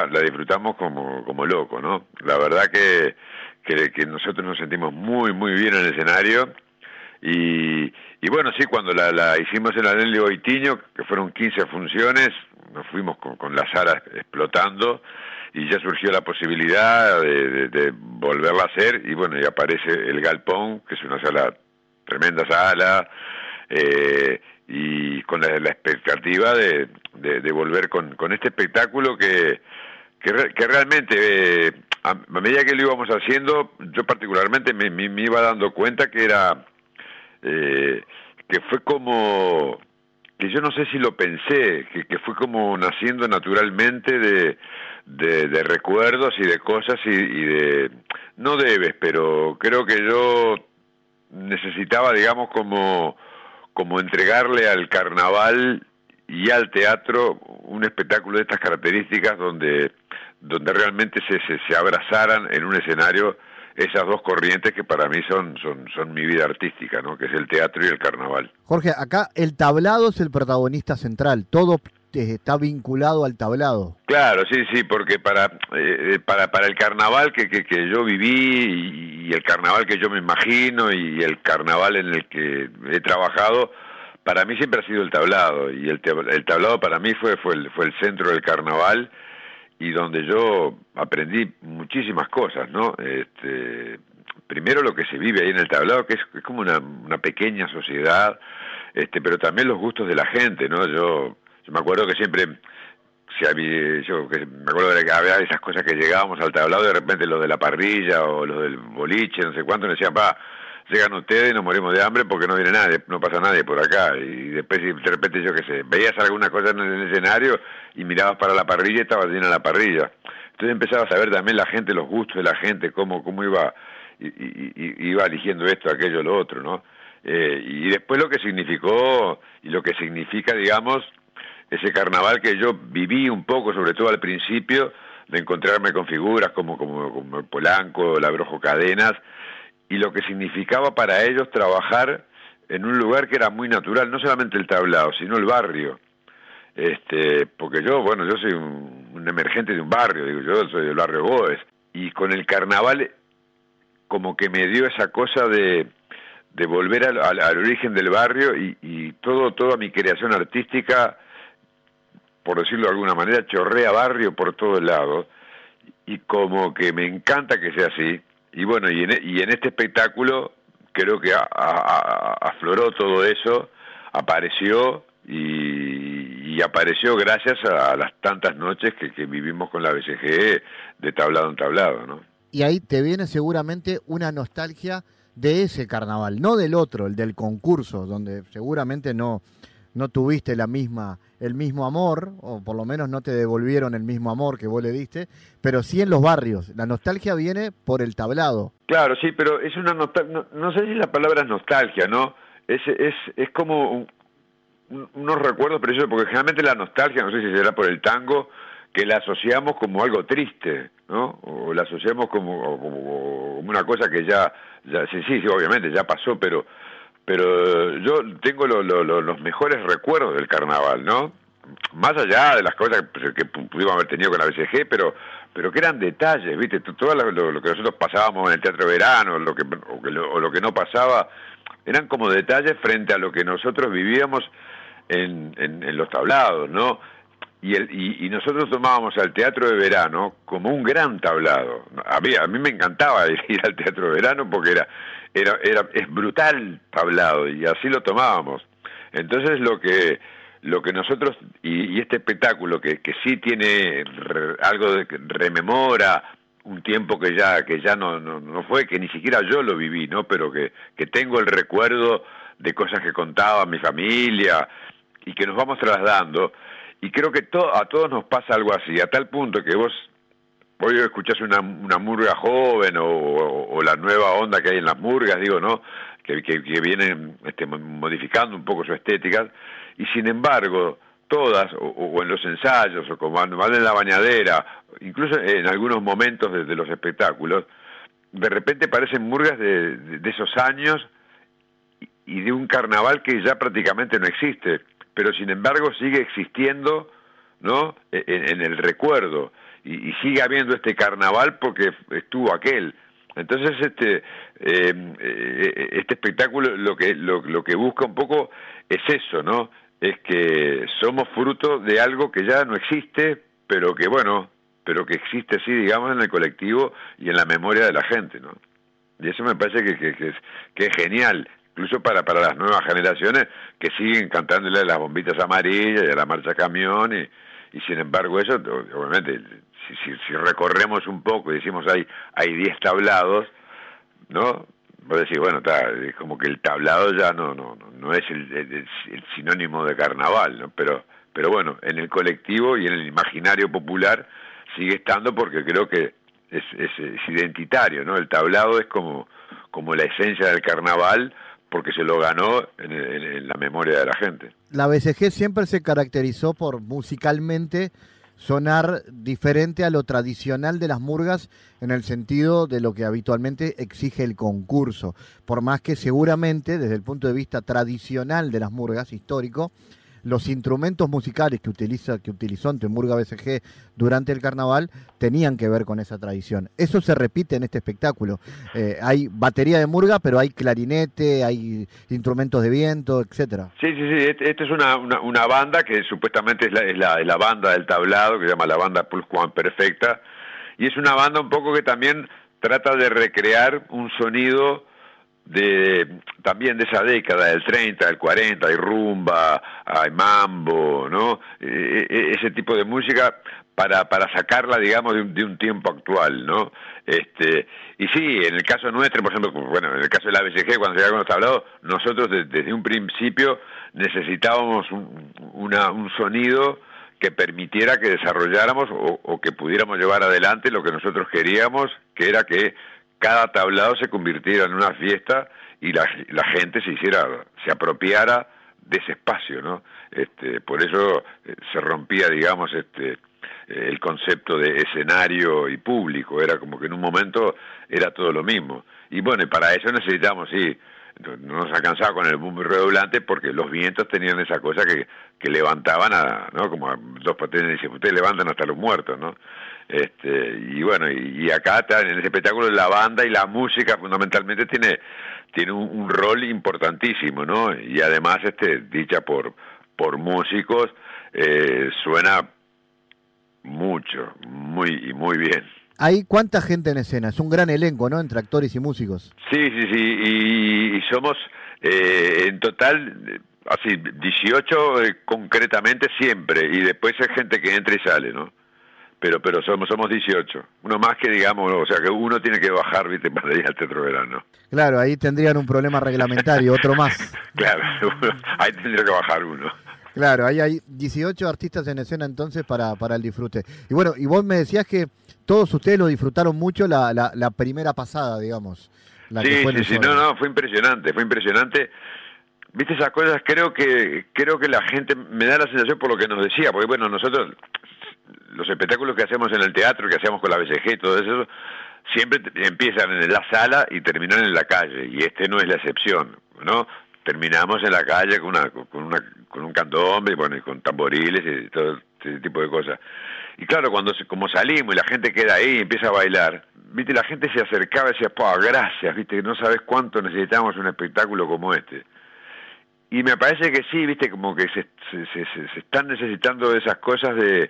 la disfrutamos como, como loco, ¿no? La verdad que que, nosotros nos sentimos muy, muy bien en el escenario. Y, y bueno, sí, cuando la, la hicimos en la de Boitiño, que fueron 15 funciones, nos fuimos con, con la sala explotando y ya surgió la posibilidad de, de, volverla a hacer y bueno, y aparece el Galpón, que es una sala, tremenda sala, eh, y con la, expectativa de, volver con, con este espectáculo que, que, que realmente eh, a, medida que lo íbamos haciendo, yo particularmente me, me, iba dando cuenta que era, eh, que fue como, que yo no sé si lo pensé, que, que fue como naciendo naturalmente de, recuerdos y de cosas y, de, no debes, pero creo que yo necesitaba, digamos, como, como entregarle al carnaval y al teatro un espectáculo de estas características donde donde realmente se, se, abrazaran en un escenario esas dos corrientes que para mí son, son, son mi vida artística, ¿no? que es el teatro y el carnaval. Jorge, acá el tablado es el protagonista central, todo eh, está vinculado al tablado. Claro, sí, sí, porque para, eh, para, para el carnaval que, que, que yo viví y, el carnaval que yo me imagino y el carnaval en el que he trabajado, para mí siempre ha sido el tablado y el, el tablado para mí fue, fue, el, fue el centro del carnaval y donde yo aprendí muchísimas cosas, ¿no? Este, primero lo que se vive ahí en el tablado, que es, como una, pequeña sociedad, este, pero también los gustos de la gente, ¿no? Yo Yo me acuerdo que siempre, si había, yo que me acuerdo de que había esas cosas que llegábamos al tablado, de repente lo de la parrilla o lo del boliche, no sé cuánto, nos decían, pa, llegan ustedes y nos morimos de hambre porque no viene nadie, no pasa nadie por acá. Y después de repente yo qué sé, veías alguna cosa en el escenario y mirabas para la parrilla y estaba llena la parrilla. Entonces empezabas a ver también la gente, los gustos de la gente, cómo, cómo iba, y, iba eligiendo esto, aquello, lo otro, ¿no? Eh, y después lo que significó y lo que significa, digamos, ese carnaval que yo viví un poco, sobre todo al principio, de encontrarme con figuras como, como, como Polanco, la Brojo Cadenas, y lo que significaba para ellos trabajar en un lugar que era muy natural, no solamente el tablado, sino el barrio. Este, porque yo, bueno, yo soy un, emergente de un barrio, digo, yo soy del barrio Goes, y con el carnaval como que me dio esa cosa de, de volver al, al, origen del barrio y, y, todo, toda mi creación artística, por decirlo de alguna manera, chorrea barrio por todos lados, y como que me encanta que sea así, y bueno, y en, e, y en este espectáculo creo que afloró todo eso, apareció y, apareció gracias a las tantas noches que, vivimos con la BCG de tablado en tablado, ¿no? Y ahí te viene seguramente una nostalgia de ese carnaval, no del otro, el del concurso, donde seguramente no, no tuviste la misma, el mismo amor, o por lo menos no te devolvieron el mismo amor que vos le diste, pero sí en los barrios. La nostalgia viene por el tablado. Claro, sí, pero es una nostalgia, no, sé si la palabra es nostalgia, ¿no? Es, es, es como unos recuerdos preciosos, porque generalmente la nostalgia, no sé si será por el tango, que la asociamos como algo triste, ¿no? O la asociamos como, como, una cosa que ya, ya sí, sí, obviamente, ya pasó, pero pero yo tengo los mejores recuerdos del carnaval, ¿no? Más allá de las cosas que, pudimos haber tenido con la BCG, pero pero que eran detalles, ¿viste? Todo lo, que nosotros pasábamos en el Teatro Verano, lo que, o, lo, que no pasaba, eran como detalles frente a lo que nosotros vivíamos en, en, los tablados, ¿no? Y, el, y, nosotros tomábamos al Teatro de Verano como un gran tablado. A mí, a mí me encantaba ir al Teatro de Verano porque era era, era, es brutal tablado y así lo tomábamos. Entonces lo que, lo que nosotros, y, este espectáculo que, que sí tiene algo de que rememora un tiempo que ya, que ya no, no, no, fue, que ni siquiera yo lo viví, ¿no? Pero que, que tengo el recuerdo de cosas que contaba mi familia y que nos vamos trasladando. Y creo que a todos nos pasa algo así, a tal punto que vos hoy escuchás una, una murga joven o, la nueva onda que hay en las murgas, digo, ¿no? Que, que, vienen este, modificando un poco su estética, y sin embargo, todas, o, en los ensayos, o como van en la bañadera, incluso en algunos momentos de, los espectáculos, de repente parecen murgas de, esos años y de un carnaval que ya prácticamente no existe, pero sin embargo sigue existiendo, ¿no? E, en el recuerdo y, sigue habiendo este carnaval porque estuvo aquel. Entonces este eh, este espectáculo lo que lo, lo, que busca un poco es eso, ¿no? Es que somos fruto de algo que ya no existe, pero que bueno, pero que existe sí, digamos, en el colectivo y en la memoria de la gente, ¿no? Y eso me parece que, que, es, que es genial, incluso para, para las nuevas generaciones que siguen cantándole a las bombitas amarillas y a la marcha camión y, y sin embargo eso, obviamente, si, si, recorremos un poco y decimos hay hay 10 tablados, ¿no? Vos decís, bueno, está, es como que el tablado ya no no no es el, el, sinónimo de carnaval, ¿no? Pero pero bueno, en el colectivo y en el imaginario popular sigue estando porque creo que es, es, es identitario, ¿no? El tablado es como como la esencia del carnaval porque se lo ganó en, la memoria de la gente. La BCG siempre se caracterizó por musicalmente sonar diferente a lo tradicional de las murgas en el sentido de lo que habitualmente exige el concurso, por más que seguramente desde el punto de vista tradicional de las murgas histórico los instrumentos musicales que utiliza que utilizó ante Murga BCG durante el carnaval tenían que ver con esa tradición. Eso se repite en este espectáculo. Eh, hay batería de Murga, pero hay clarinete, hay instrumentos de viento, etcétera. Sí, sí, sí. Esta este es una, una, banda que supuestamente es la, la, banda del tablado, que se llama la banda Juan Perfecta, y es una banda un poco que también trata de recrear un sonido de también de esa década del 30, del 40, hay rumba, hay mambo, ¿no? E, e, ese tipo de música para, para sacarla, digamos, de un, de un, tiempo actual, ¿no? Este, y sí, en el caso nuestro, por ejemplo, bueno, en el caso de la BCG, cuando se con los tablados, nosotros desde un principio necesitábamos un, un sonido que permitiera que desarrolláramos o, o que pudiéramos llevar adelante lo que nosotros queríamos, que era que cada tablado se convirtiera en una fiesta y la, la gente se hiciera, se apropiara de ese espacio, ¿no? Este, por eso eh, se rompía, digamos, este, el concepto de escenario y público, era como que en un momento era todo lo mismo. Y bueno, para eso necesitamos, sí, no nos alcanzaba con el boom redoblante porque los vientos tenían esa cosa que, que levantaban a, ¿no? Como dos patentes dicen, ustedes levantan hasta los muertos, ¿no? Este, y bueno, y, acá en ese espectáculo la banda y la música fundamentalmente tiene, tiene un, rol importantísimo, ¿no? Y además, este, dicha por, por músicos, eh, suena mucho, muy y muy bien. ¿Hay cuánta gente en escena? Es un gran elenco, ¿no? Entre actores y músicos. Sí, sí, sí. Y, somos eh, en total, así, 18 eh, concretamente siempre. Y después hay gente que entra y sale, ¿no? Pero pero somos somos 18. Uno más que digamos, o sea, que uno tiene que bajar, ¿viste? para ir al Teatro Verano. Claro, ahí tendrían un problema reglamentario, otro más. claro, ahí tendría que bajar uno. Claro, ahí hay 18 artistas en escena entonces para, para el disfrute. Y bueno, y vos me decías que todos ustedes lo disfrutaron mucho la, la, primera pasada, digamos. sí, sí, sí, no, no, fue impresionante, fue impresionante. Viste esas cosas, creo que creo que la gente me da la sensación por lo que nos decía, porque bueno, nosotros los espectáculos que hacemos en el teatro, que hacemos con la BCG, todo eso, siempre empiezan en la sala y terminan en la calle, y este no es la excepción, ¿no? Terminamos en la calle con una, con una, con un candombe, bueno, y con tamboriles y todo ese tipo de cosas. Y claro, cuando como salimos y la gente queda ahí y empieza a bailar, viste, la gente se acercaba y decía, pa, gracias, viste, no sabes cuánto necesitamos un espectáculo como este. Y me parece que sí, viste, como que se, se, se, se están necesitando esas cosas de,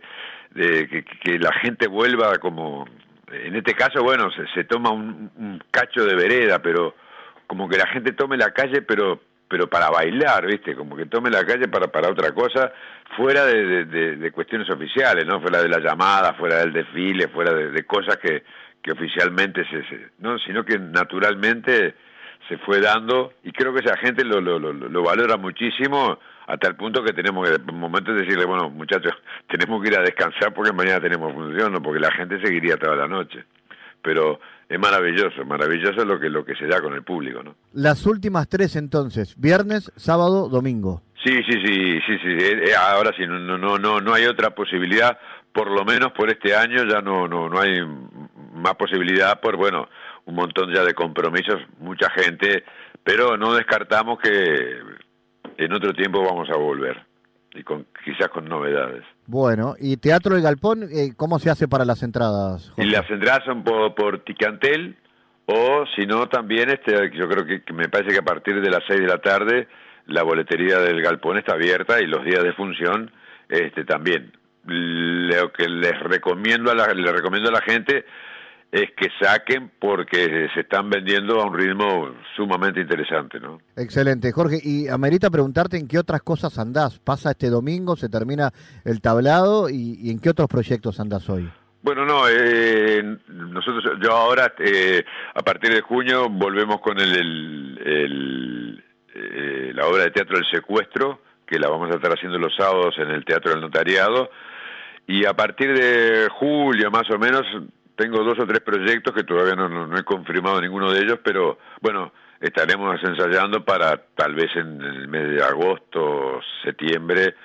de que, la gente vuelva como, en este caso, bueno, se, se toma un, cacho de vereda, pero como que la gente tome la calle, pero pero para bailar, ¿viste? Como que tome la calle para, para otra cosa, fuera de, cuestiones oficiales, ¿no? Fuera de la llamada, fuera del desfile, fuera de, cosas que, que oficialmente se, se, ¿no? Sino que naturalmente se fue dando y creo que esa gente lo, lo, lo valora muchísimo hasta el punto que tenemos que en momentos decirle, bueno, muchachos, tenemos que ir a descansar porque mañana tenemos función, ¿no? porque la gente seguiría toda la noche. Pero es maravilloso, maravilloso lo que lo que se da con el público, ¿no? Las últimas tres entonces, viernes, sábado, domingo. Sí, sí, sí, sí, sí. Eh, eh, ahora sí, no, no, no, no hay otra posibilidad, por lo menos por este año ya no, no, no hay más posibilidad por bueno, un montón ya de compromisos, mucha gente, pero no descartamos que en otro tiempo vamos a volver y con quizás con novedades. Bueno, ¿y Teatro del Galpón eh, cómo se hace para las entradas? Y las entradas son por, por Ticantel o si no también este yo creo que, me parece que a partir de las 6 de la tarde la boletería del Galpón está abierta y los días de función este también. Lo que les recomiendo a la, le recomiendo a la gente es que saquen porque se están vendiendo a un ritmo sumamente interesante, ¿no? Excelente, Jorge. Y amerita preguntarte en qué otras cosas andás. Pasa este domingo, se termina el tablado y, en qué otros proyectos andás hoy. Bueno, no, eh, nosotros, yo ahora, eh, a partir de junio, volvemos con el, el, eh, la obra de teatro El Secuestro, que la vamos a estar haciendo los sábados en el Teatro del Notariado. Y a partir de julio, más o menos, tengo dos o tres proyectos que todavía no, no, he confirmado ninguno de ellos, pero bueno, estaremos ensayando para tal vez en el mes de agosto, septiembre,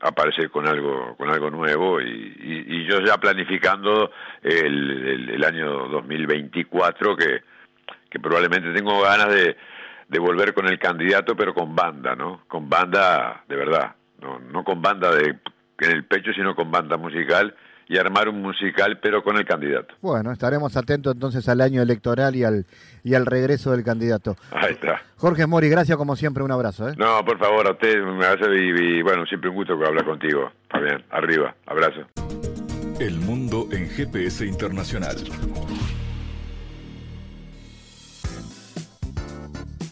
aparecer con algo con algo nuevo y, y, yo ya planificando el, el, año 2024 que, que probablemente tengo ganas de, de volver con el candidato pero con banda, ¿no? Con banda de verdad, no, no con banda de en el pecho sino con banda musical y armar un musical, pero con el candidato. Bueno, estaremos atentos entonces al año electoral y al y al regreso del candidato. Ahí está. Jorge Mori, gracias como siempre, un abrazo. ¿eh? No, por favor, a usted un abrazo y, bueno, siempre un gusto hablar contigo. Está bien, arriba, abrazo. El mundo en GPS Internacional.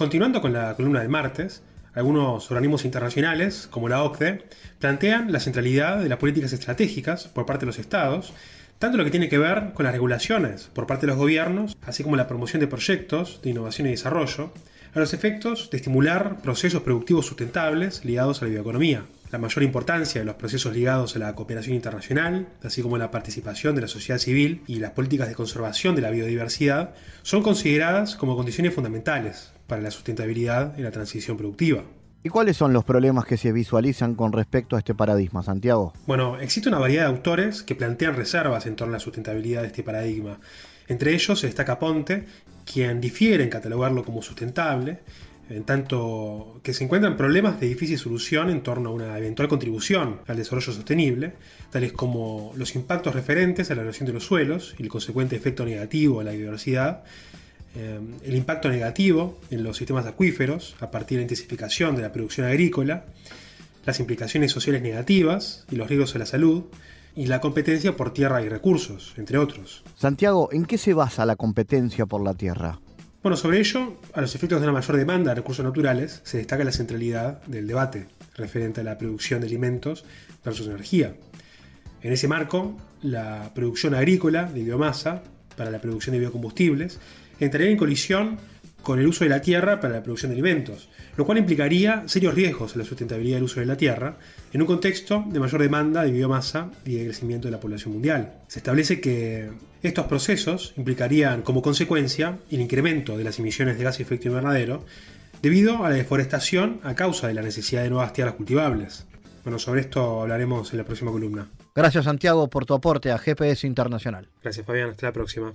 Continuando con la columna del martes, algunos organismos internacionales, como la OCDE, plantean la centralidad de las políticas estratégicas por parte de los estados, tanto lo que tiene que ver con las regulaciones por parte de los gobiernos, así como la promoción de proyectos de innovación y desarrollo, a los efectos de estimular procesos productivos sustentables ligados a la bioeconomía. La mayor importancia de los procesos ligados a la cooperación internacional, así como la participación de la sociedad civil y las políticas de conservación de la biodiversidad, son consideradas como condiciones fundamentales para la sustentabilidad y la transición productiva. ¿Y cuáles son los problemas que se visualizan con respecto a este paradigma, Santiago? Bueno, existe una variedad de autores que plantean reservas en torno a la sustentabilidad de este paradigma. Entre ellos se destaca Ponte, quien difiere en catalogarlo como sustentable, en tanto que se encuentran problemas de difícil solución en torno a una eventual contribución al desarrollo sostenible, tales como los impactos referentes a la erosión de los suelos y el consecuente efecto negativo a la biodiversidad, eh, el impacto negativo en los sistemas acuíferos a partir de la intensificación de la producción agrícola, las implicaciones sociales negativas y los riesgos a la salud, y la competencia por tierra y recursos, entre otros. Santiago, ¿en qué se basa la competencia por la tierra? Bueno, sobre ello, a los efectos de una mayor demanda de recursos naturales, se destaca la centralidad del debate referente a la producción de alimentos versus energía. En ese marco, la producción agrícola de biomasa para la producción de biocombustibles entraría en colisión con el uso de la tierra para la producción de alimentos, lo cual implicaría serios riesgos a la sustentabilidad del uso de la tierra en un contexto de mayor demanda de biomasa y de crecimiento de la población mundial. Se establece que estos procesos implicarían como consecuencia el incremento de las emisiones de gas de efecto invernadero debido a la deforestación a causa de la necesidad de nuevas tierras cultivables. Bueno, sobre esto hablaremos en la próxima columna. Gracias Santiago por tu aporte a GPS Internacional. Gracias Fabián, hasta la próxima.